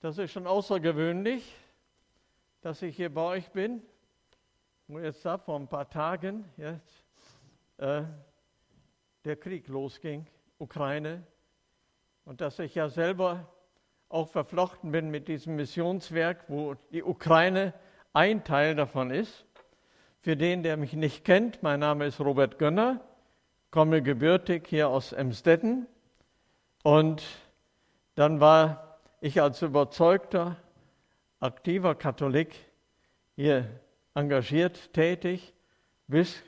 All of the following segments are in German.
Das ist schon außergewöhnlich, dass ich hier bei euch bin. Und jetzt da vor ein paar Tagen jetzt, äh, der Krieg losging, Ukraine, und dass ich ja selber auch verflochten bin mit diesem Missionswerk, wo die Ukraine ein Teil davon ist. Für den, der mich nicht kennt, mein Name ist Robert Gönner, komme gebürtig hier aus Emstetten und dann war ich als überzeugter, aktiver Katholik hier engagiert tätig, bis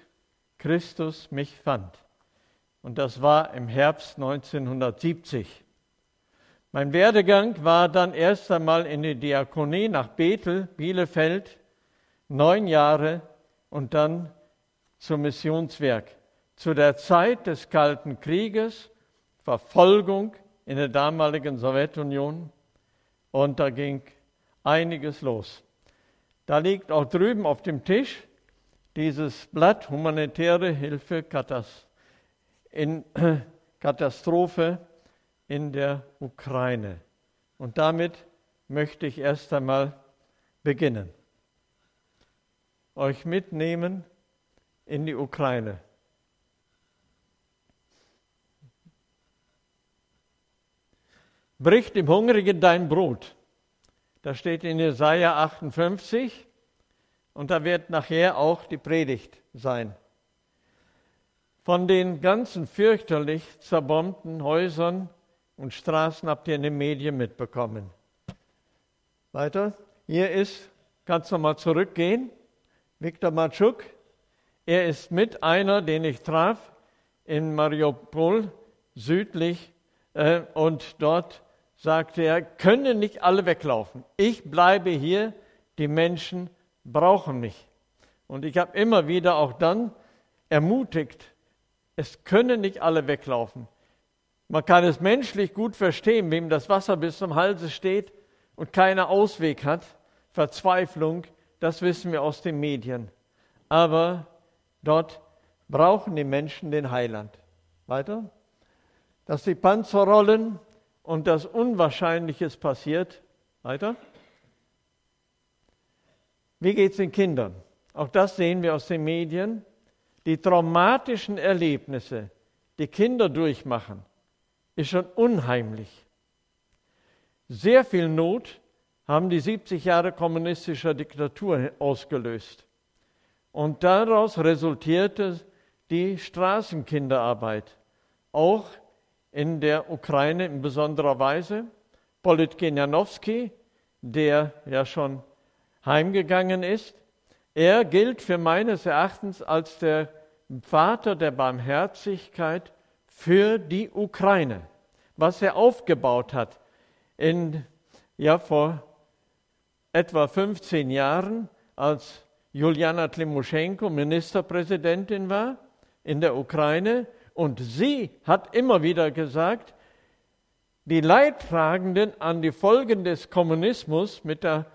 Christus mich fand. Und das war im Herbst 1970. Mein Werdegang war dann erst einmal in die Diakonie nach Bethel, Bielefeld, neun Jahre und dann zum Missionswerk. Zu der Zeit des Kalten Krieges, Verfolgung in der damaligen Sowjetunion und da ging einiges los. Da liegt auch drüben auf dem Tisch dieses Blatt Humanitäre Hilfe in Katastrophe in der Ukraine. Und damit möchte ich erst einmal beginnen. Euch mitnehmen in die Ukraine. Bricht dem Hungrigen dein Brot. Das steht in Jesaja 58 und da wird nachher auch die Predigt sein. Von den ganzen fürchterlich zerbombten Häusern und Straßen habt ihr in den Medien mitbekommen. Weiter. Hier ist, kannst du mal zurückgehen, Viktor Matschuk. Er ist mit einer, den ich traf, in Mariupol südlich äh, und dort sagte er, können nicht alle weglaufen. Ich bleibe hier, die Menschen brauchen mich. Und ich habe immer wieder auch dann ermutigt, es können nicht alle weglaufen. Man kann es menschlich gut verstehen, wem das Wasser bis zum Halse steht und keiner Ausweg hat, Verzweiflung, das wissen wir aus den Medien. Aber dort brauchen die Menschen den Heiland. Weiter? Dass die Panzer rollen, und das Unwahrscheinliches passiert. Weiter. Wie geht es den Kindern? Auch das sehen wir aus den Medien. Die traumatischen Erlebnisse, die Kinder durchmachen, ist schon unheimlich. Sehr viel Not haben die 70 Jahre kommunistischer Diktatur ausgelöst. Und daraus resultierte die Straßenkinderarbeit, auch in der Ukraine in besonderer Weise. Politkin Janowski, der ja schon heimgegangen ist, er gilt für meines Erachtens als der Vater der Barmherzigkeit für die Ukraine. Was er aufgebaut hat in, ja, vor etwa 15 Jahren, als Juliana Timoschenko Ministerpräsidentin war in der Ukraine und sie hat immer wieder gesagt, die Leidtragenden an die Folgen des Kommunismus mit der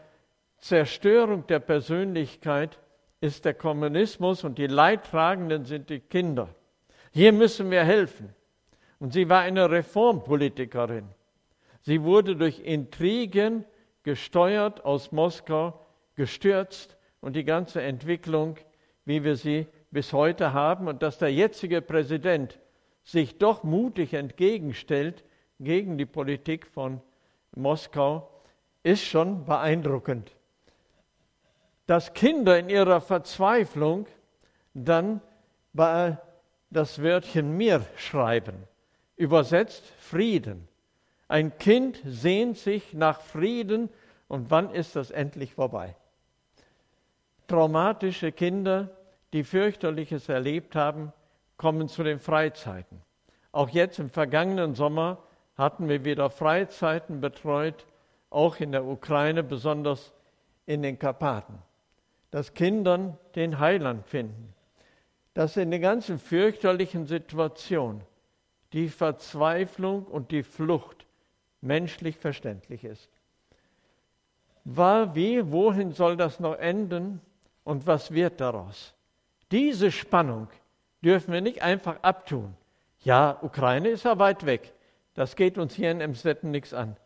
Zerstörung der Persönlichkeit ist der Kommunismus und die Leidtragenden sind die Kinder. Hier müssen wir helfen. Und sie war eine Reformpolitikerin. Sie wurde durch Intrigen gesteuert aus Moskau, gestürzt und die ganze Entwicklung, wie wir sie bis heute haben und dass der jetzige Präsident sich doch mutig entgegenstellt gegen die Politik von Moskau, ist schon beeindruckend. Dass Kinder in ihrer Verzweiflung dann bei das Wörtchen mir schreiben, übersetzt Frieden. Ein Kind sehnt sich nach Frieden und wann ist das endlich vorbei? Traumatische Kinder die fürchterliches erlebt haben, kommen zu den Freizeiten. Auch jetzt im vergangenen Sommer hatten wir wieder Freizeiten betreut, auch in der Ukraine, besonders in den Karpaten, dass Kindern den Heiland finden, dass in der ganzen fürchterlichen Situation die Verzweiflung und die Flucht menschlich verständlich ist. War wie, wohin soll das noch enden und was wird daraus? Diese Spannung dürfen wir nicht einfach abtun. Ja, Ukraine ist ja weit weg. Das geht uns hier in Emstetten nichts an.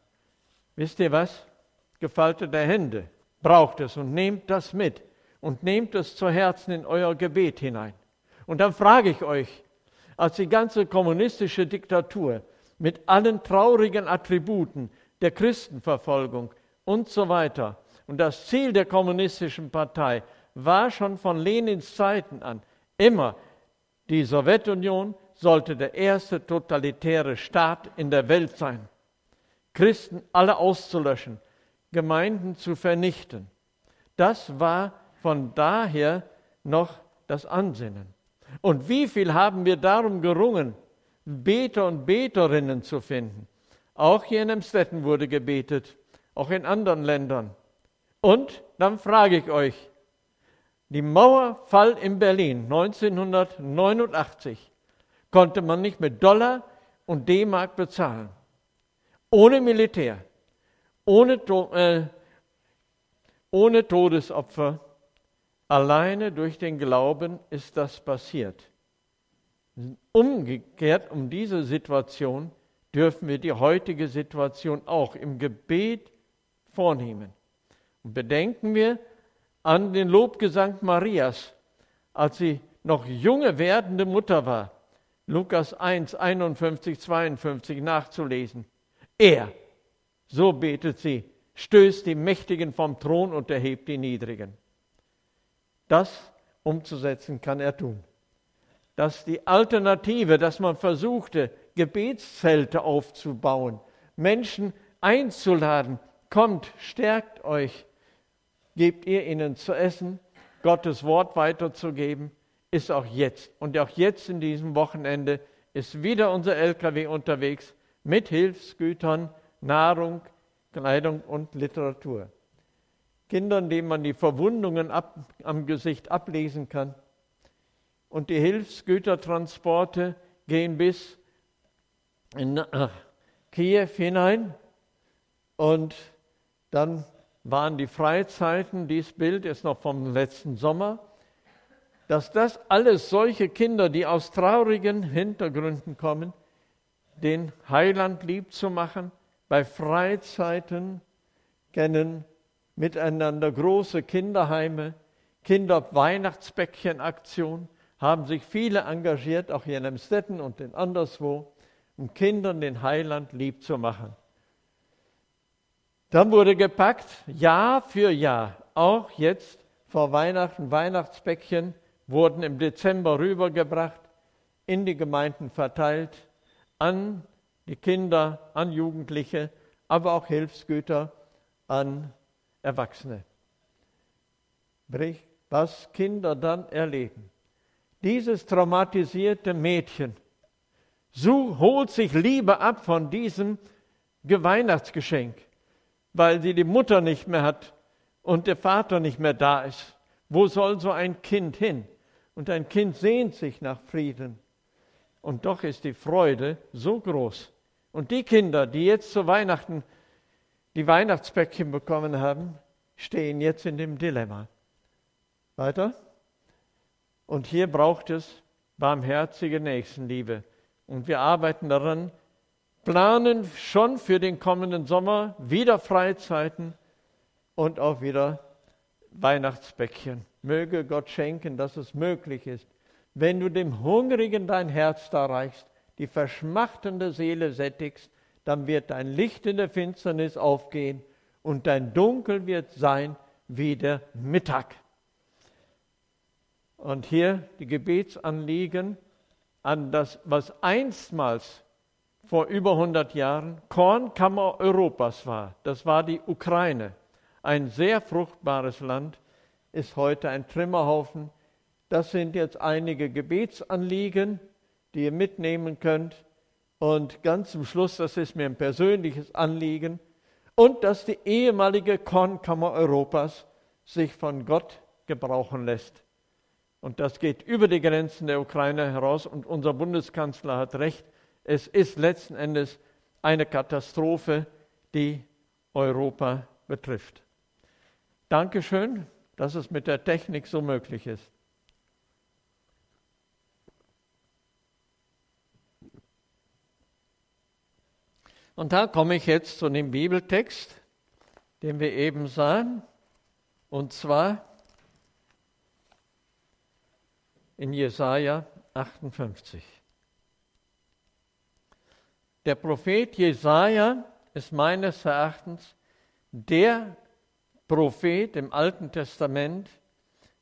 Wisst ihr was? gefaltete Hände braucht es und nehmt das mit und nehmt es zu Herzen in euer Gebet hinein. Und dann frage ich euch, als die ganze kommunistische Diktatur mit allen traurigen Attributen der Christenverfolgung und so weiter und das Ziel der kommunistischen Partei war schon von Lenins Zeiten an immer, die Sowjetunion sollte der erste totalitäre Staat in der Welt sein. Christen alle auszulöschen, Gemeinden zu vernichten. Das war von daher noch das Ansinnen. Und wie viel haben wir darum gerungen, Beter und Beterinnen zu finden? Auch hier in Emstetten wurde gebetet, auch in anderen Ländern. Und dann frage ich euch, die Mauerfall in Berlin 1989 konnte man nicht mit Dollar und D-Mark bezahlen. Ohne Militär, ohne, äh, ohne Todesopfer, alleine durch den Glauben ist das passiert. Umgekehrt um diese Situation dürfen wir die heutige Situation auch im Gebet vornehmen. Und bedenken wir, an den Lobgesang Marias, als sie noch junge werdende Mutter war. Lukas 1, 51, 52 nachzulesen. Er, so betet sie, stößt die Mächtigen vom Thron und erhebt die Niedrigen. Das umzusetzen kann er tun. Dass die Alternative, dass man versuchte, Gebetszelte aufzubauen, Menschen einzuladen, kommt, stärkt euch, gebt ihr ihnen zu essen, Gottes Wort weiterzugeben, ist auch jetzt. Und auch jetzt in diesem Wochenende ist wieder unser LKW unterwegs mit Hilfsgütern, Nahrung, Kleidung und Literatur. Kindern, denen man die Verwundungen ab, am Gesicht ablesen kann. Und die Hilfsgütertransporte gehen bis in äh, Kiew hinein und dann waren die Freizeiten, dieses Bild ist noch vom letzten Sommer, dass das alles solche Kinder, die aus traurigen Hintergründen kommen, den Heiland lieb zu machen, bei Freizeiten kennen miteinander große Kinderheime, Kinder-Weihnachtsbäckchen-Aktion, haben sich viele engagiert, auch hier in Emstetten und in anderswo, um Kindern den Heiland lieb zu machen. Dann wurde gepackt, Jahr für Jahr, auch jetzt vor Weihnachten, Weihnachtsbäckchen wurden im Dezember rübergebracht, in die Gemeinden verteilt, an die Kinder, an Jugendliche, aber auch Hilfsgüter an Erwachsene. Was Kinder dann erleben. Dieses traumatisierte Mädchen holt sich Liebe ab von diesem Weihnachtsgeschenk weil sie die Mutter nicht mehr hat und der Vater nicht mehr da ist. Wo soll so ein Kind hin? Und ein Kind sehnt sich nach Frieden. Und doch ist die Freude so groß. Und die Kinder, die jetzt zu Weihnachten die Weihnachtsbäckchen bekommen haben, stehen jetzt in dem Dilemma. Weiter? Und hier braucht es barmherzige Nächstenliebe. Und wir arbeiten daran, planen schon für den kommenden Sommer wieder Freizeiten und auch wieder Weihnachtsbäckchen. Möge Gott schenken, dass es möglich ist. Wenn du dem Hungrigen dein Herz da reichst, die verschmachtende Seele sättigst, dann wird dein Licht in der Finsternis aufgehen und dein Dunkel wird sein wie der Mittag. Und hier die Gebetsanliegen an das, was einstmals vor über 100 Jahren Kornkammer Europas war. Das war die Ukraine. Ein sehr fruchtbares Land, ist heute ein Trümmerhaufen. Das sind jetzt einige Gebetsanliegen, die ihr mitnehmen könnt. Und ganz zum Schluss, das ist mir ein persönliches Anliegen, und dass die ehemalige Kornkammer Europas sich von Gott gebrauchen lässt. Und das geht über die Grenzen der Ukraine heraus. Und unser Bundeskanzler hat recht, es ist letzten Endes eine Katastrophe, die Europa betrifft. Dankeschön, dass es mit der Technik so möglich ist. Und da komme ich jetzt zu dem Bibeltext den wir eben sahen, und zwar in Jesaja 58. Der Prophet Jesaja ist meines Erachtens der Prophet im Alten Testament,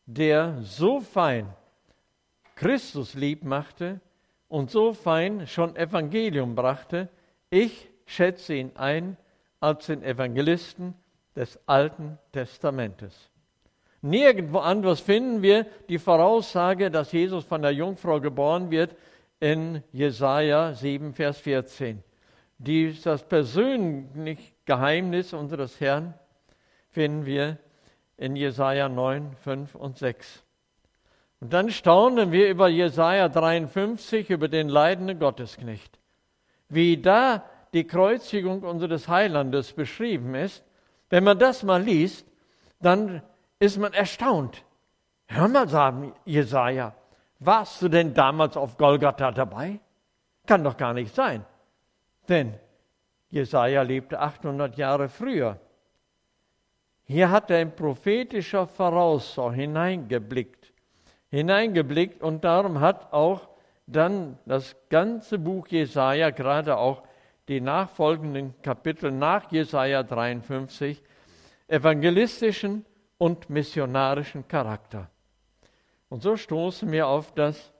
der so fein Christus lieb machte und so fein schon Evangelium brachte. Ich schätze ihn ein als den Evangelisten des Alten Testamentes. Nirgendwo anders finden wir die Voraussage, dass Jesus von der Jungfrau geboren wird, in Jesaja 7, Vers 14. Dies, das persönliche Geheimnis unseres Herrn finden wir in Jesaja 9, 5 und 6. Und dann staunen wir über Jesaja 53, über den leidenden Gottesknecht. Wie da die Kreuzigung unseres Heilandes beschrieben ist, wenn man das mal liest, dann ist man erstaunt. Hör mal, sagen Jesaja, warst du denn damals auf Golgatha dabei? Kann doch gar nicht sein. Denn Jesaja lebte 800 Jahre früher. Hier hat er in prophetischer Vorausschau hineingeblickt, hineingeblickt und darum hat auch dann das ganze Buch Jesaja, gerade auch die nachfolgenden Kapitel nach Jesaja 53, evangelistischen und missionarischen Charakter. Und so stoßen wir auf das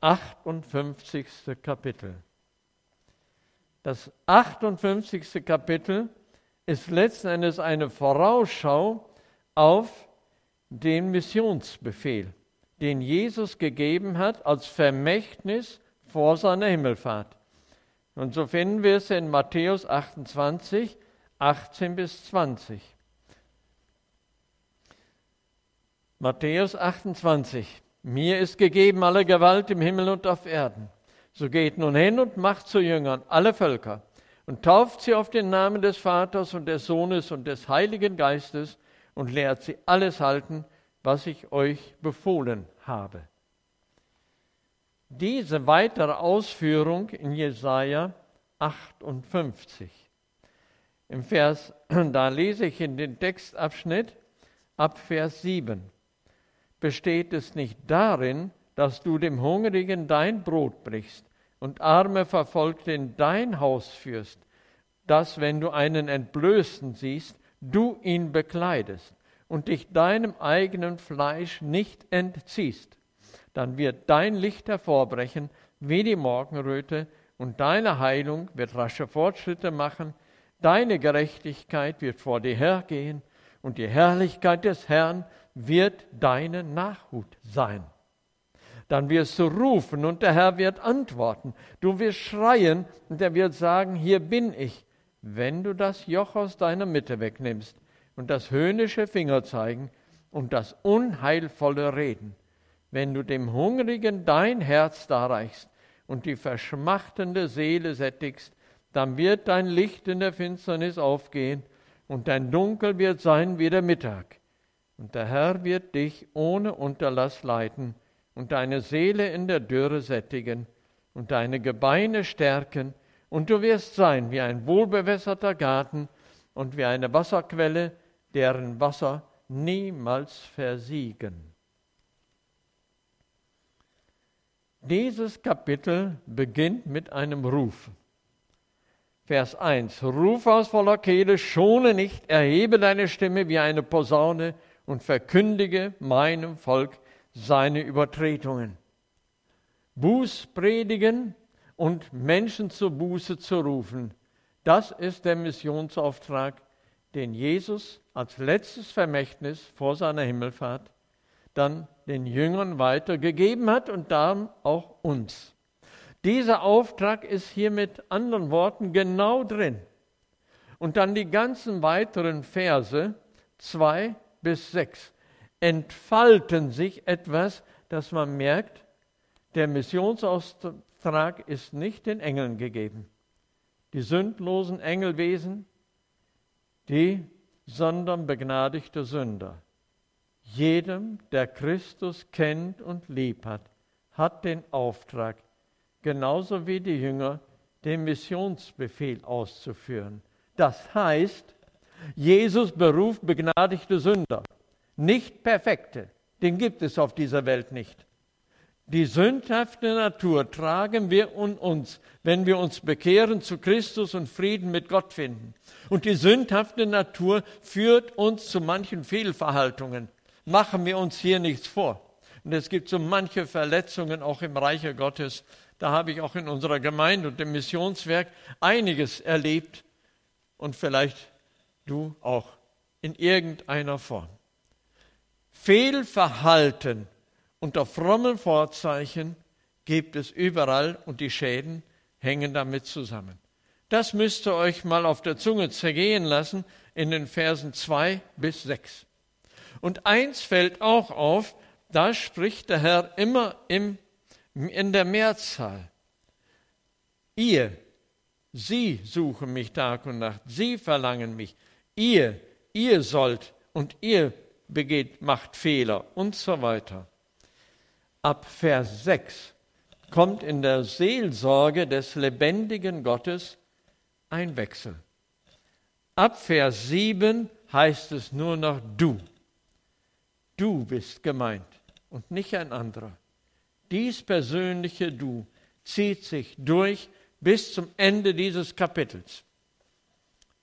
58. Kapitel. Das 58. Kapitel ist letzten Endes eine Vorausschau auf den Missionsbefehl, den Jesus gegeben hat als Vermächtnis vor seiner Himmelfahrt. Und so finden wir es in Matthäus 28, 18 bis 20. Matthäus 28. Mir ist gegeben alle Gewalt im Himmel und auf Erden. So geht nun hin und macht zu Jüngern alle Völker und tauft sie auf den Namen des Vaters und des Sohnes und des Heiligen Geistes und lehrt sie alles halten, was ich euch befohlen habe. Diese weitere Ausführung in Jesaja 58. Im Vers, da lese ich in den Textabschnitt ab Vers 7. Besteht es nicht darin, dass du dem Hungrigen dein Brot brichst und Arme Verfolgte in dein Haus führst, dass, wenn du einen Entblößten siehst, du ihn bekleidest und dich deinem eigenen Fleisch nicht entziehst, dann wird dein Licht hervorbrechen wie die Morgenröte und deine Heilung wird rasche Fortschritte machen, deine Gerechtigkeit wird vor dir hergehen und die Herrlichkeit des Herrn wird deine Nachhut sein. Dann wirst du rufen und der Herr wird antworten. Du wirst schreien und er wird sagen, hier bin ich, wenn du das Joch aus deiner Mitte wegnimmst und das höhnische Fingerzeigen und das unheilvolle Reden. Wenn du dem Hungrigen dein Herz darreichst und die verschmachtende Seele sättigst, dann wird dein Licht in der Finsternis aufgehen und dein Dunkel wird sein wie der Mittag. Und der Herr wird dich ohne Unterlass leiten und deine Seele in der Dürre sättigen und deine Gebeine stärken, und du wirst sein wie ein wohlbewässerter Garten und wie eine Wasserquelle, deren Wasser niemals versiegen. Dieses Kapitel beginnt mit einem Ruf. Vers 1. Ruf aus voller Kehle, schone nicht, erhebe deine Stimme wie eine Posaune und verkündige meinem Volk seine Übertretungen. Buß predigen und Menschen zur Buße zu rufen, das ist der Missionsauftrag, den Jesus als letztes Vermächtnis vor seiner Himmelfahrt dann den Jüngern weitergegeben hat und dann auch uns. Dieser Auftrag ist hier mit anderen Worten genau drin. Und dann die ganzen weiteren Verse, zwei bis 6 entfalten sich etwas, dass man merkt, der Missionsauftrag ist nicht den Engeln gegeben. Die sündlosen Engelwesen, die, sondern begnadigte Sünder. Jedem, der Christus kennt und lieb hat, hat den Auftrag, genauso wie die Jünger, den Missionsbefehl auszuführen. Das heißt, Jesus beruft begnadigte Sünder, nicht perfekte. Den gibt es auf dieser Welt nicht. Die sündhafte Natur tragen wir in uns, wenn wir uns bekehren zu Christus und Frieden mit Gott finden. Und die sündhafte Natur führt uns zu manchen Fehlverhaltungen. Machen wir uns hier nichts vor. Und es gibt so manche Verletzungen auch im Reiche Gottes. Da habe ich auch in unserer Gemeinde und im Missionswerk einiges erlebt und vielleicht du auch in irgendeiner Form. Fehlverhalten unter frommen Vorzeichen gibt es überall und die Schäden hängen damit zusammen. Das müsst ihr euch mal auf der Zunge zergehen lassen in den Versen 2 bis 6. Und eins fällt auch auf, da spricht der Herr immer im, in der Mehrzahl. Ihr, sie suchen mich Tag und Nacht, sie verlangen mich. Ihr, ihr sollt und ihr begeht, macht Fehler und so weiter ab Vers 6 kommt in der Seelsorge des lebendigen Gottes ein Wechsel. Ab Vers 7 heißt es nur noch du. Du bist gemeint und nicht ein anderer. Dies persönliche Du zieht sich durch bis zum Ende dieses Kapitels.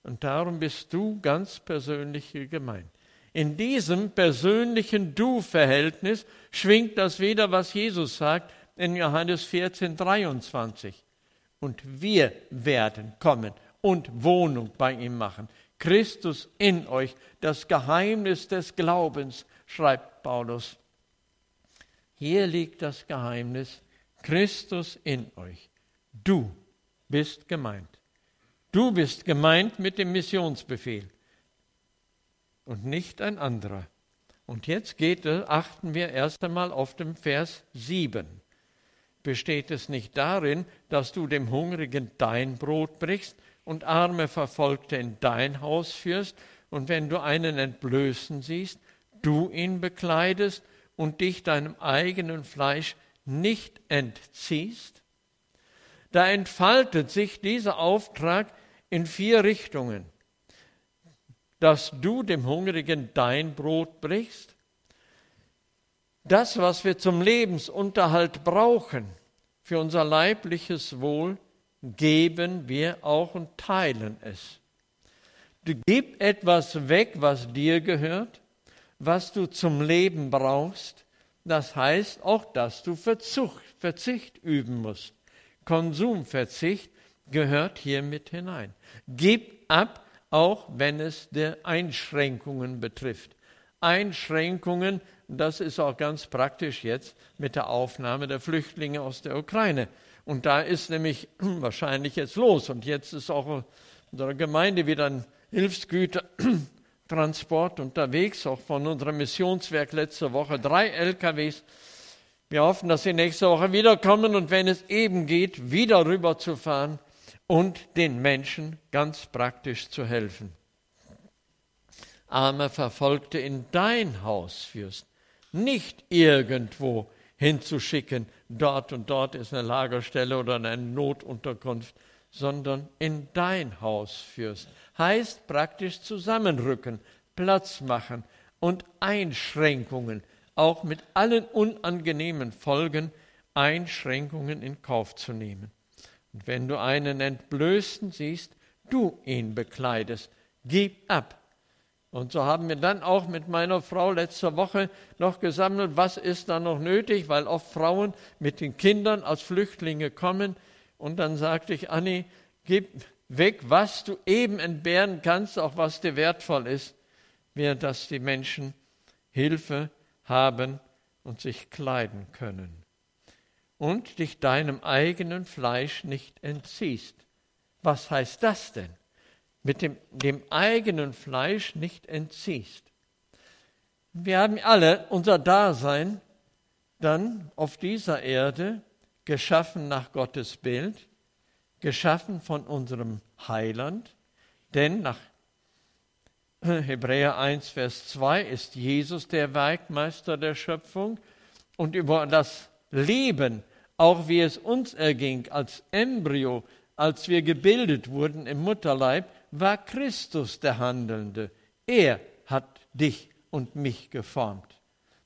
Und darum bist du ganz persönlich gemeint. In diesem persönlichen Du-Verhältnis schwingt das wieder, was Jesus sagt in Johannes 14, 23. Und wir werden kommen und Wohnung bei ihm machen. Christus in euch, das Geheimnis des Glaubens, schreibt Paulus. Hier liegt das Geheimnis, Christus in euch. Du bist gemeint. Du bist gemeint mit dem Missionsbefehl und nicht ein anderer. Und jetzt geht achten wir erst einmal auf den Vers 7. Besteht es nicht darin, dass du dem Hungrigen dein Brot brichst und arme Verfolgte in dein Haus führst und wenn du einen entblößen siehst, du ihn bekleidest und dich deinem eigenen Fleisch nicht entziehst? Da entfaltet sich dieser Auftrag in vier Richtungen dass du dem Hungrigen dein Brot brichst? Das, was wir zum Lebensunterhalt brauchen, für unser leibliches Wohl, geben wir auch und teilen es. Du gib etwas weg, was dir gehört, was du zum Leben brauchst. Das heißt auch, dass du Verzucht, Verzicht üben musst. Konsumverzicht gehört hier mit hinein. Gib ab, auch wenn es der Einschränkungen betrifft. Einschränkungen, das ist auch ganz praktisch jetzt mit der Aufnahme der Flüchtlinge aus der Ukraine. Und da ist nämlich wahrscheinlich jetzt los. Und jetzt ist auch unsere Gemeinde wieder ein Hilfsgütertransport unterwegs, auch von unserem Missionswerk letzte Woche drei LKWs. Wir hoffen, dass sie nächste Woche wiederkommen und wenn es eben geht, wieder rüber zu fahren und den Menschen ganz praktisch zu helfen. Arme Verfolgte in dein Haus führst, nicht irgendwo hinzuschicken, dort und dort ist eine Lagerstelle oder eine Notunterkunft, sondern in dein Haus führst. Heißt praktisch zusammenrücken, Platz machen und Einschränkungen, auch mit allen unangenehmen Folgen, Einschränkungen in Kauf zu nehmen. Und wenn du einen Entblößten siehst, du ihn bekleidest, gib ab. Und so haben wir dann auch mit meiner Frau letzte Woche noch gesammelt, was ist da noch nötig, weil oft Frauen mit den Kindern als Flüchtlinge kommen. Und dann sagte ich, Anni, gib weg, was du eben entbehren kannst, auch was dir wertvoll ist, mehr, dass die Menschen Hilfe haben und sich kleiden können und dich deinem eigenen Fleisch nicht entziehst. Was heißt das denn? Mit dem, dem eigenen Fleisch nicht entziehst. Wir haben alle unser Dasein dann auf dieser Erde geschaffen nach Gottes Bild, geschaffen von unserem Heiland, denn nach Hebräer 1, Vers 2 ist Jesus der Werkmeister der Schöpfung und über das Leben, auch wie es uns erging als Embryo, als wir gebildet wurden im Mutterleib, war Christus der Handelnde. Er hat dich und mich geformt.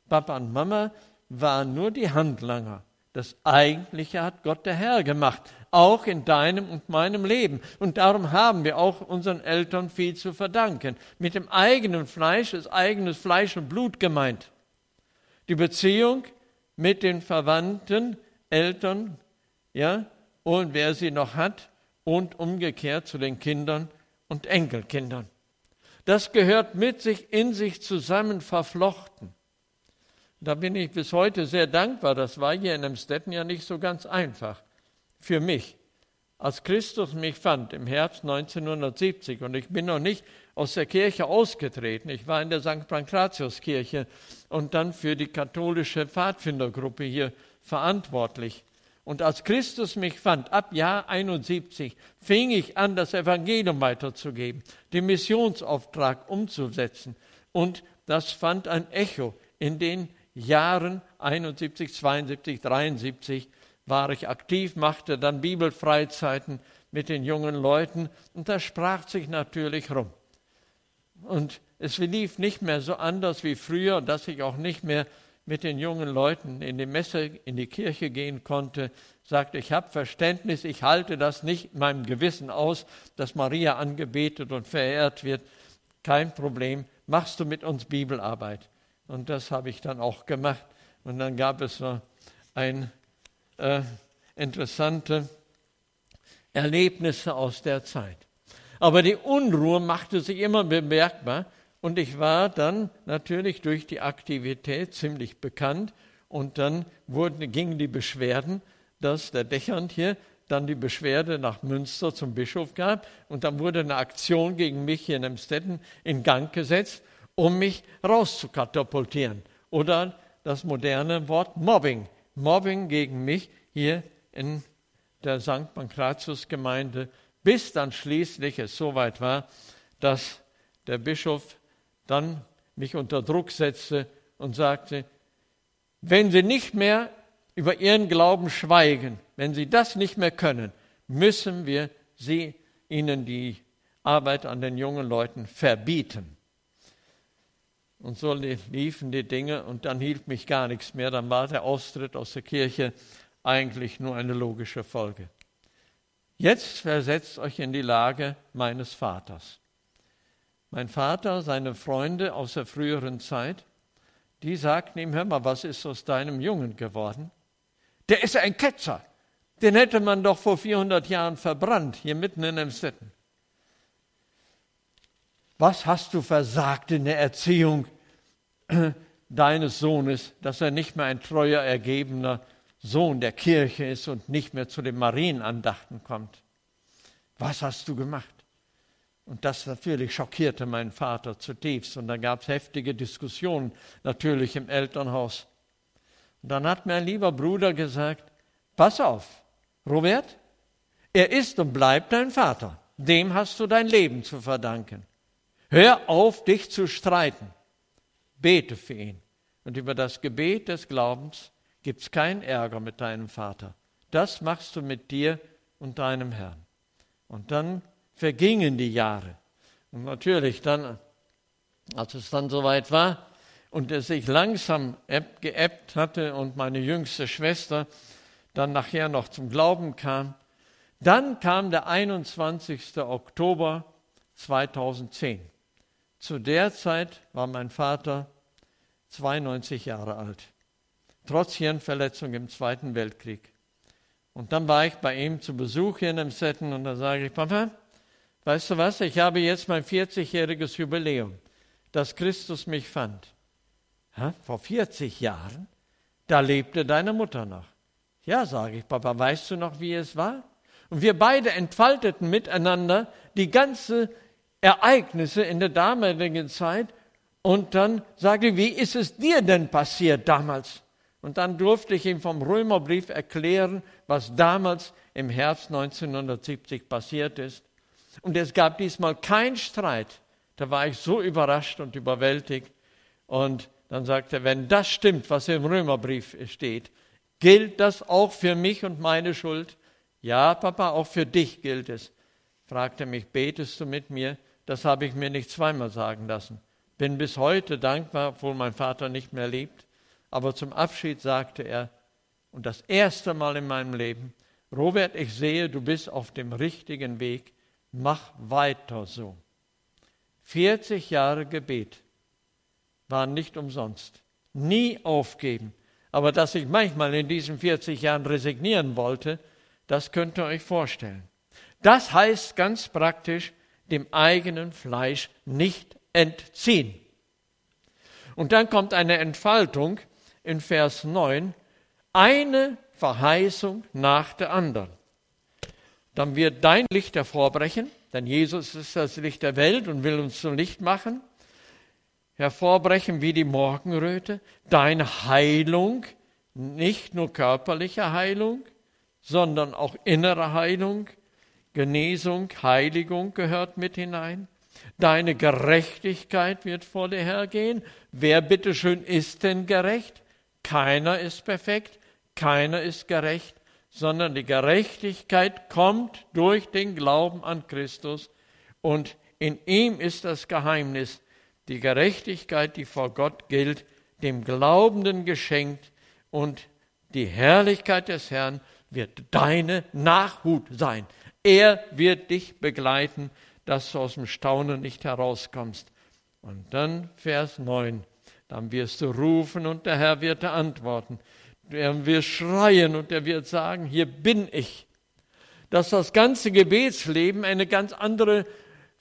Papa und Mama waren nur die Handlanger. Das Eigentliche hat Gott der Herr gemacht, auch in deinem und meinem Leben. Und darum haben wir auch unseren Eltern viel zu verdanken. Mit dem eigenen Fleisch ist eigenes Fleisch und Blut gemeint. Die Beziehung mit den Verwandten, Eltern, ja, und wer sie noch hat, und umgekehrt zu den Kindern und Enkelkindern. Das gehört mit sich in sich zusammen verflochten. Da bin ich bis heute sehr dankbar. Das war hier in Emstetten ja nicht so ganz einfach für mich. Als Christus mich fand im Herbst 1970 und ich bin noch nicht aus der Kirche ausgetreten. Ich war in der St. Pankratiuskirche und dann für die katholische Pfadfindergruppe hier verantwortlich. Und als Christus mich fand, ab Jahr 71, fing ich an, das Evangelium weiterzugeben, den Missionsauftrag umzusetzen. Und das fand ein Echo in den Jahren 71, 72, 73 war ich aktiv, machte dann Bibelfreizeiten mit den jungen Leuten und das sprach sich natürlich rum. Und es lief nicht mehr so anders wie früher, dass ich auch nicht mehr mit den jungen Leuten in die Messe, in die Kirche gehen konnte, sagte, ich habe Verständnis, ich halte das nicht in meinem Gewissen aus, dass Maria angebetet und verehrt wird. Kein Problem, machst du mit uns Bibelarbeit. Und das habe ich dann auch gemacht. Und dann gab es noch ein äh, interessante Erlebnisse aus der Zeit. Aber die Unruhe machte sich immer bemerkbar und ich war dann natürlich durch die Aktivität ziemlich bekannt und dann wurden, gingen die Beschwerden, dass der Dächernd hier dann die Beschwerde nach Münster zum Bischof gab und dann wurde eine Aktion gegen mich hier in Emstetten in Gang gesetzt um mich rauszukatapultieren. Oder das moderne Wort Mobbing. Mobbing gegen mich hier in der St. Pankratius-Gemeinde, bis dann schließlich es so weit war, dass der Bischof dann mich unter Druck setzte und sagte, wenn Sie nicht mehr über Ihren Glauben schweigen, wenn Sie das nicht mehr können, müssen wir Sie, Ihnen die Arbeit an den jungen Leuten verbieten. Und so liefen die Dinge und dann hielt mich gar nichts mehr. Dann war der Austritt aus der Kirche eigentlich nur eine logische Folge. Jetzt versetzt euch in die Lage meines Vaters. Mein Vater, seine Freunde aus der früheren Zeit, die sagten ihm, hör mal, was ist aus deinem Jungen geworden? Der ist ein Ketzer. Den hätte man doch vor 400 Jahren verbrannt, hier mitten in Emstetten. Was hast du versagt in der Erziehung deines Sohnes, dass er nicht mehr ein treuer, ergebener Sohn der Kirche ist und nicht mehr zu den Marienandachten kommt? Was hast du gemacht? Und das natürlich schockierte meinen Vater zutiefst. Und dann gab es heftige Diskussionen natürlich im Elternhaus. Und dann hat mir ein lieber Bruder gesagt, pass auf, Robert, er ist und bleibt dein Vater. Dem hast du dein Leben zu verdanken. Hör auf, dich zu streiten. Bete für ihn. Und über das Gebet des Glaubens gibt es keinen Ärger mit deinem Vater. Das machst du mit dir und deinem Herrn. Und dann vergingen die Jahre. Und natürlich dann, als es dann soweit war und es sich langsam geebbt hatte und meine jüngste Schwester dann nachher noch zum Glauben kam, dann kam der 21. Oktober 2010. Zu der Zeit war mein Vater 92 Jahre alt, trotz Hirnverletzung im Zweiten Weltkrieg. Und dann war ich bei ihm zu Besuch hier in dem Setten und da sage ich, Papa, weißt du was, ich habe jetzt mein 40-jähriges Jubiläum, dass Christus mich fand. Ha, vor 40 Jahren, da lebte deine Mutter noch. Ja, sage ich, Papa, weißt du noch, wie es war? Und wir beide entfalteten miteinander die ganze Ereignisse in der damaligen Zeit und dann sagte, wie ist es dir denn passiert damals? Und dann durfte ich ihm vom Römerbrief erklären, was damals im Herbst 1970 passiert ist. Und es gab diesmal keinen Streit. Da war ich so überrascht und überwältigt. Und dann sagte er, wenn das stimmt, was im Römerbrief steht, gilt das auch für mich und meine Schuld? Ja, Papa, auch für dich gilt es. fragte mich, betest du mit mir? Das habe ich mir nicht zweimal sagen lassen. Bin bis heute dankbar, obwohl mein Vater nicht mehr lebt. Aber zum Abschied sagte er, und das erste Mal in meinem Leben, Robert, ich sehe, du bist auf dem richtigen Weg, mach weiter so. 40 Jahre Gebet waren nicht umsonst. Nie aufgeben. Aber dass ich manchmal in diesen 40 Jahren resignieren wollte, das könnt ihr euch vorstellen. Das heißt ganz praktisch, dem eigenen Fleisch nicht entziehen. Und dann kommt eine Entfaltung in Vers 9, eine Verheißung nach der anderen. Dann wird dein Licht hervorbrechen, denn Jesus ist das Licht der Welt und will uns zum Licht machen, hervorbrechen wie die Morgenröte, deine Heilung, nicht nur körperliche Heilung, sondern auch innere Heilung, Genesung, Heiligung gehört mit hinein. Deine Gerechtigkeit wird vor dir hergehen. Wer bitteschön ist denn gerecht? Keiner ist perfekt, keiner ist gerecht, sondern die Gerechtigkeit kommt durch den Glauben an Christus und in ihm ist das Geheimnis, die Gerechtigkeit, die vor Gott gilt, dem Glaubenden geschenkt und die Herrlichkeit des Herrn wird deine Nachhut sein. Er wird dich begleiten, dass du aus dem Staunen nicht herauskommst. Und dann Vers 9. Dann wirst du rufen und der Herr wird dir antworten. Er wird schreien und er wird sagen, hier bin ich. Dass das ganze Gebetsleben eine ganz andere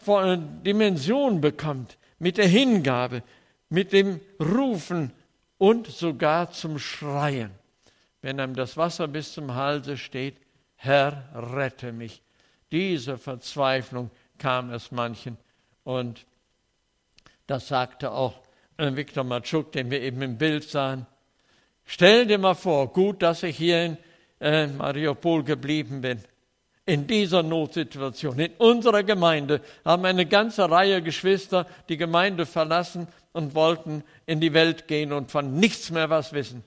Dimension bekommt, mit der Hingabe, mit dem Rufen und sogar zum Schreien. Wenn einem das Wasser bis zum Halse steht, Herr, rette mich. Diese Verzweiflung kam es manchen. Und das sagte auch äh, Viktor Matschuk, den wir eben im Bild sahen. Stell dir mal vor, gut, dass ich hier in äh, Mariupol geblieben bin. In dieser Notsituation, in unserer Gemeinde, haben eine ganze Reihe Geschwister die Gemeinde verlassen und wollten in die Welt gehen und von nichts mehr was wissen.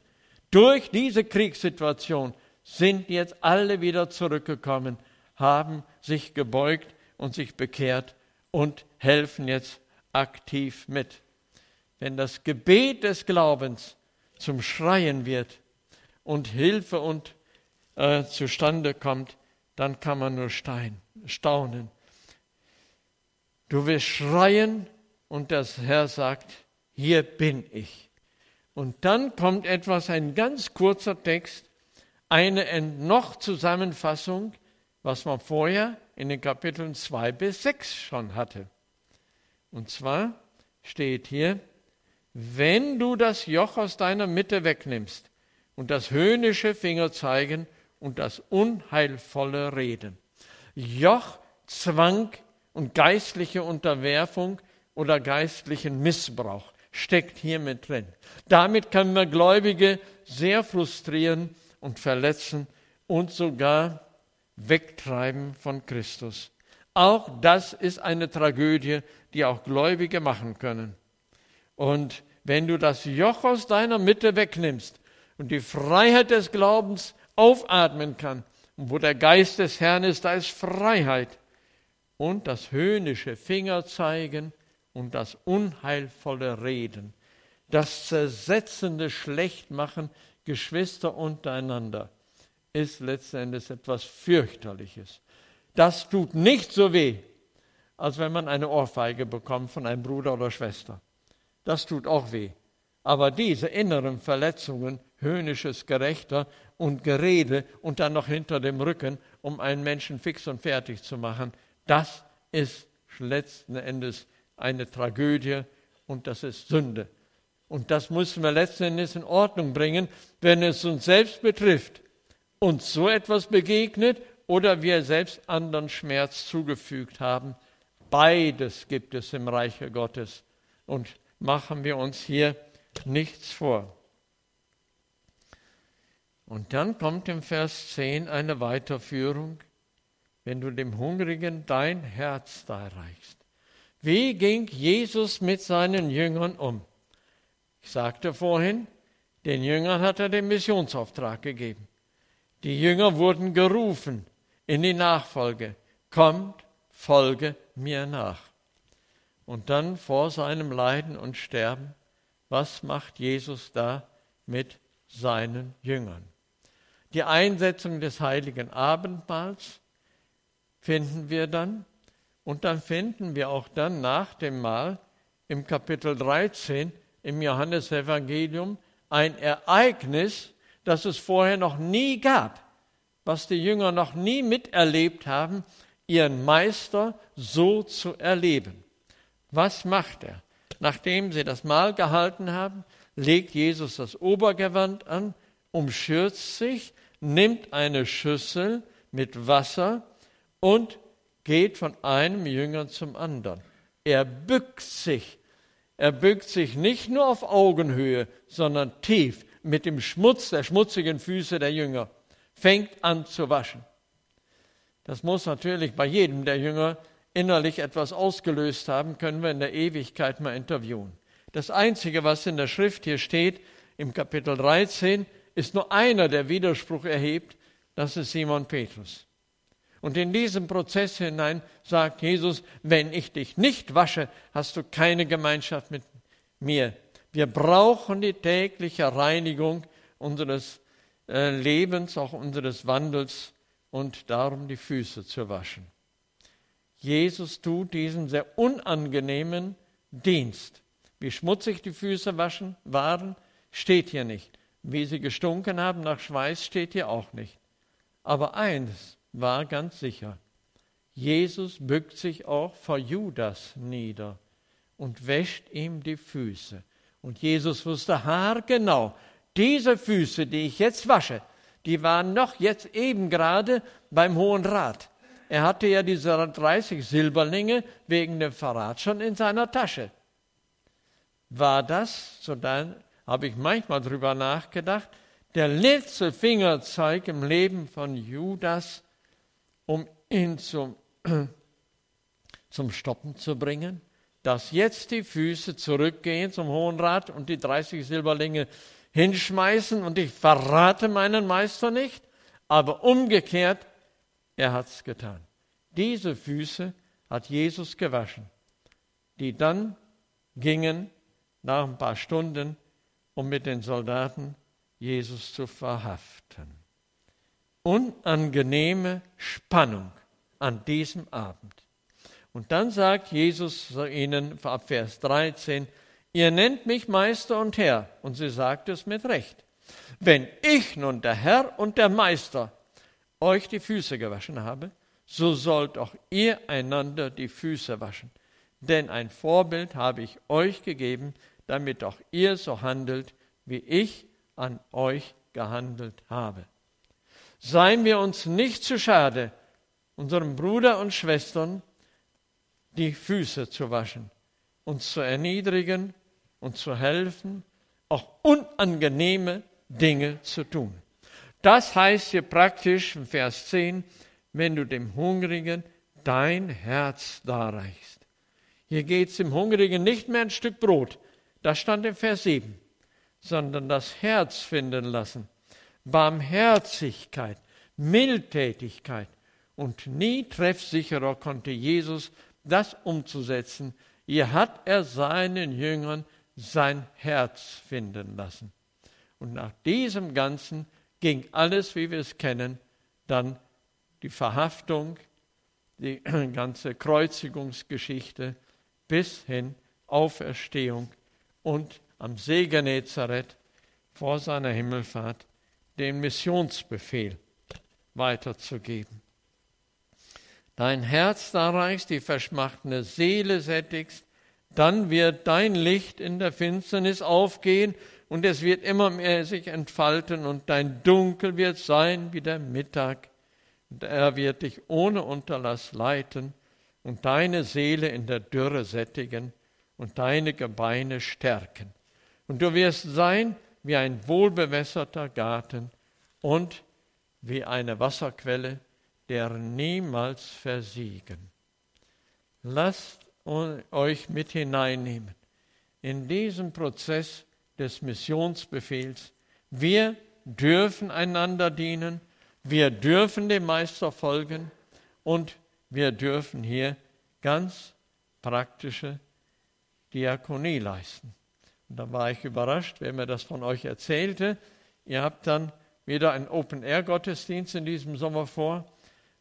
Durch diese Kriegssituation sind jetzt alle wieder zurückgekommen, haben sich gebeugt und sich bekehrt und helfen jetzt aktiv mit. Wenn das Gebet des Glaubens zum Schreien wird und Hilfe und äh, zustande kommt, dann kann man nur stein, staunen. Du wirst schreien und das Herr sagt, hier bin ich. Und dann kommt etwas, ein ganz kurzer Text, eine noch Zusammenfassung, was man vorher in den Kapiteln 2 bis 6 schon hatte. Und zwar steht hier, wenn du das Joch aus deiner Mitte wegnimmst und das höhnische Fingerzeigen und das unheilvolle Reden. Joch, Zwang und geistliche Unterwerfung oder geistlichen Missbrauch steckt hier mit drin. Damit können wir Gläubige sehr frustrieren und verletzen und sogar wegtreiben von Christus. Auch das ist eine Tragödie, die auch Gläubige machen können. Und wenn du das Joch aus deiner Mitte wegnimmst und die Freiheit des Glaubens aufatmen kann, und wo der Geist des Herrn ist, da ist Freiheit. Und das höhnische Fingerzeigen und das unheilvolle Reden, das zersetzende Schlechtmachen Geschwister untereinander ist letztendlich etwas fürchterliches. Das tut nicht so weh, als wenn man eine Ohrfeige bekommt von einem Bruder oder Schwester. Das tut auch weh. Aber diese inneren Verletzungen, höhnisches Gerechter und Gerede und dann noch hinter dem Rücken, um einen Menschen fix und fertig zu machen, das ist letzten Endes eine Tragödie und das ist Sünde. Und das müssen wir letzten Endes in Ordnung bringen, wenn es uns selbst betrifft, uns so etwas begegnet oder wir selbst anderen Schmerz zugefügt haben. Beides gibt es im Reiche Gottes. Und machen wir uns hier nichts vor. Und dann kommt im Vers 10 eine Weiterführung, wenn du dem Hungrigen dein Herz da reichst. Wie ging Jesus mit seinen Jüngern um? Ich sagte vorhin, den Jüngern hat er den Missionsauftrag gegeben. Die Jünger wurden gerufen in die Nachfolge. Kommt, folge mir nach. Und dann vor seinem Leiden und Sterben, was macht Jesus da mit seinen Jüngern? Die Einsetzung des heiligen Abendmahls finden wir dann und dann finden wir auch dann nach dem Mahl im Kapitel 13 im Johannesevangelium ein Ereignis, das es vorher noch nie gab, was die Jünger noch nie miterlebt haben, ihren Meister so zu erleben. Was macht er? Nachdem sie das Mahl gehalten haben, legt Jesus das Obergewand an, umschürzt sich, nimmt eine Schüssel mit Wasser und geht von einem Jünger zum anderen. Er bückt sich. Er bückt sich nicht nur auf Augenhöhe, sondern tief mit dem Schmutz der schmutzigen Füße der Jünger. Fängt an zu waschen. Das muss natürlich bei jedem der Jünger innerlich etwas ausgelöst haben, können wir in der Ewigkeit mal interviewen. Das Einzige, was in der Schrift hier steht, im Kapitel 13, ist nur einer, der Widerspruch erhebt, das ist Simon Petrus. Und in diesem Prozess hinein sagt Jesus, wenn ich dich nicht wasche, hast du keine Gemeinschaft mit mir. Wir brauchen die tägliche Reinigung unseres äh, Lebens, auch unseres Wandels und darum die Füße zu waschen. Jesus tut diesen sehr unangenehmen Dienst. Wie schmutzig die Füße waschen waren, steht hier nicht. Wie sie gestunken haben nach Schweiß, steht hier auch nicht. Aber eins war ganz sicher. Jesus bückt sich auch vor Judas nieder und wäscht ihm die Füße. Und Jesus wusste haargenau, diese Füße, die ich jetzt wasche, die waren noch jetzt eben gerade beim Hohen Rat. Er hatte ja diese 30 Silberlinge wegen dem Verrat schon in seiner Tasche. War das, so dann habe ich manchmal drüber nachgedacht, der letzte Fingerzeig im Leben von Judas, um ihn zum, zum Stoppen zu bringen, dass jetzt die Füße zurückgehen zum Hohen Rat und die 30 Silberlinge hinschmeißen und ich verrate meinen Meister nicht, aber umgekehrt, er hat es getan. Diese Füße hat Jesus gewaschen, die dann gingen nach ein paar Stunden, um mit den Soldaten Jesus zu verhaften. Unangenehme Spannung an diesem Abend. Und dann sagt Jesus zu ihnen ab Vers 13, ihr nennt mich Meister und Herr, und sie sagt es mit Recht. Wenn ich nun der Herr und der Meister euch die Füße gewaschen habe, so sollt auch ihr einander die Füße waschen. Denn ein Vorbild habe ich euch gegeben, damit auch ihr so handelt, wie ich an euch gehandelt habe. Seien wir uns nicht zu schade, unseren Bruder und Schwestern die Füße zu waschen, uns zu erniedrigen und zu helfen, auch unangenehme Dinge zu tun. Das heißt hier praktisch in Vers 10, wenn du dem Hungrigen dein Herz darreichst. Hier geht es dem Hungrigen nicht mehr ein Stück Brot, das stand in Vers 7, sondern das Herz finden lassen, Barmherzigkeit, Mildtätigkeit. Und nie treffsicherer konnte Jesus das umzusetzen. Hier hat er seinen Jüngern sein Herz finden lassen. Und nach diesem Ganzen ging alles, wie wir es kennen, dann die Verhaftung, die ganze Kreuzigungsgeschichte bis hin Auferstehung und am See Genezareth vor seiner Himmelfahrt den Missionsbefehl weiterzugeben. Dein Herz darreichst, die verschmachtende Seele sättigst, dann wird dein Licht in der Finsternis aufgehen und es wird immer mehr sich entfalten und dein Dunkel wird sein wie der Mittag. Und er wird dich ohne Unterlass leiten und deine Seele in der Dürre sättigen und deine Gebeine stärken. Und du wirst sein wie ein wohlbewässerter Garten und wie eine Wasserquelle, deren niemals versiegen. Lasst euch mit hineinnehmen in diesen Prozess des Missionsbefehls. Wir dürfen einander dienen wir dürfen dem Meister folgen und wir dürfen hier ganz praktische Diakonie leisten. Und da war ich überrascht, wer mir das von euch erzählte. Ihr habt dann wieder einen Open-Air-Gottesdienst in diesem Sommer vor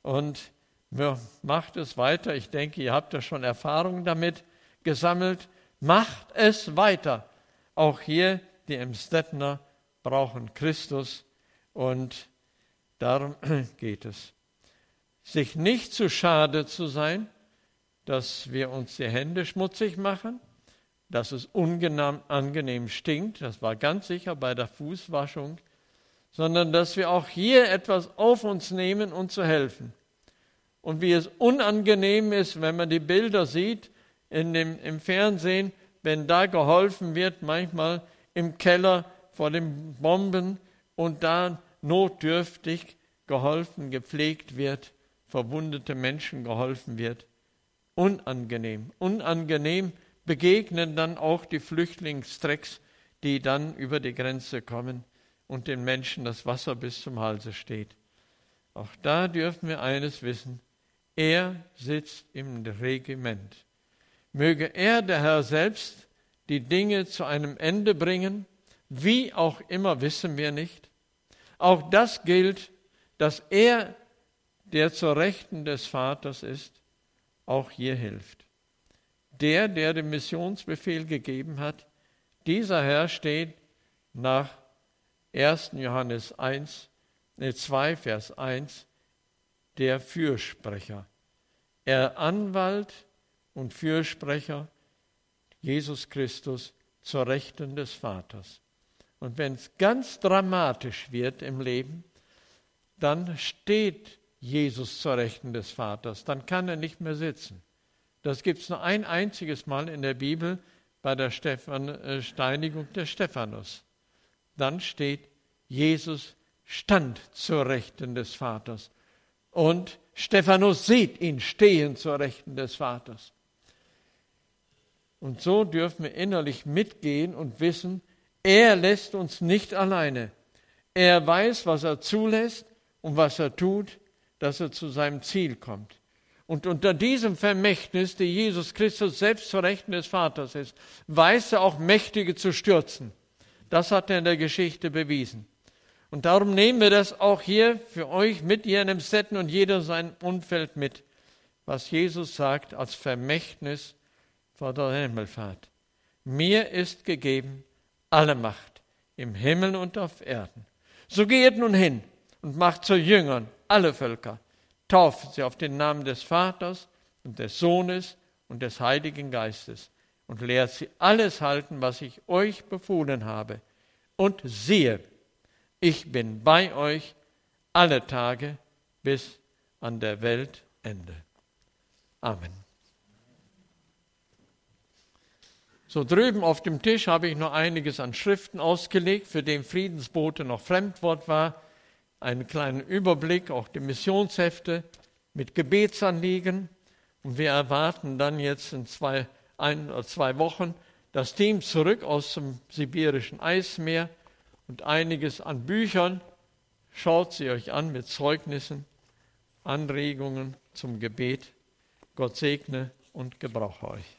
und macht es weiter. Ich denke, ihr habt ja schon Erfahrungen damit gesammelt. Macht es weiter. Auch hier, die Emstettener brauchen Christus und darum geht es. Sich nicht zu schade zu sein, dass wir uns die Hände schmutzig machen, dass es unangenehm stinkt, das war ganz sicher bei der Fußwaschung, sondern dass wir auch hier etwas auf uns nehmen, um zu helfen. Und wie es unangenehm ist, wenn man die Bilder sieht in dem, im Fernsehen, wenn da geholfen wird, manchmal im Keller vor den Bomben und da notdürftig geholfen, gepflegt wird, verwundete Menschen geholfen wird. Unangenehm. Unangenehm begegnen dann auch die Flüchtlingstrecks, die dann über die Grenze kommen und den Menschen das Wasser bis zum Halse steht. Auch da dürfen wir eines wissen, er sitzt im Regiment. Möge er, der Herr selbst, die Dinge zu einem Ende bringen, wie auch immer wissen wir nicht. Auch das gilt, dass er, der zur Rechten des Vaters ist, auch hier hilft. Der, der den Missionsbefehl gegeben hat, dieser Herr steht nach 1. Johannes 1, 2, Vers 1, der Fürsprecher. Er Anwalt und Fürsprecher Jesus Christus zur Rechten des Vaters. Und wenn es ganz dramatisch wird im Leben, dann steht Jesus zur Rechten des Vaters. Dann kann er nicht mehr sitzen. Das gibt es nur ein einziges Mal in der Bibel bei der Stephan, äh, Steinigung des Stephanus. Dann steht, Jesus stand zur Rechten des Vaters. Und Stephanus sieht ihn stehen zur Rechten des Vaters. Und so dürfen wir innerlich mitgehen und wissen, er lässt uns nicht alleine. Er weiß, was er zulässt und was er tut, dass er zu seinem Ziel kommt. Und unter diesem Vermächtnis, die Jesus Christus selbst zur Rechten des Vaters ist, weiß er auch Mächtige zu stürzen. Das hat er in der Geschichte bewiesen. Und darum nehmen wir das auch hier für euch mit ihr in einem Setten und jeder sein Umfeld mit, was Jesus sagt als Vermächtnis vor der Himmelfahrt. Mir ist gegeben alle Macht im Himmel und auf Erden. So geht nun hin und macht zu Jüngern alle Völker, tauft sie auf den Namen des Vaters und des Sohnes und des Heiligen Geistes und lehrt sie alles halten, was ich euch befohlen habe. Und siehe, ich bin bei euch alle Tage bis an der Weltende. Amen. So drüben auf dem Tisch habe ich noch einiges an Schriften ausgelegt, für den Friedensbote noch Fremdwort war. Einen kleinen Überblick, auch die Missionshefte mit Gebetsanliegen. Und wir erwarten dann jetzt in zwei, ein oder zwei Wochen das Team zurück aus dem sibirischen Eismeer und einiges an Büchern. Schaut sie euch an mit Zeugnissen, Anregungen zum Gebet. Gott segne und gebrauche euch.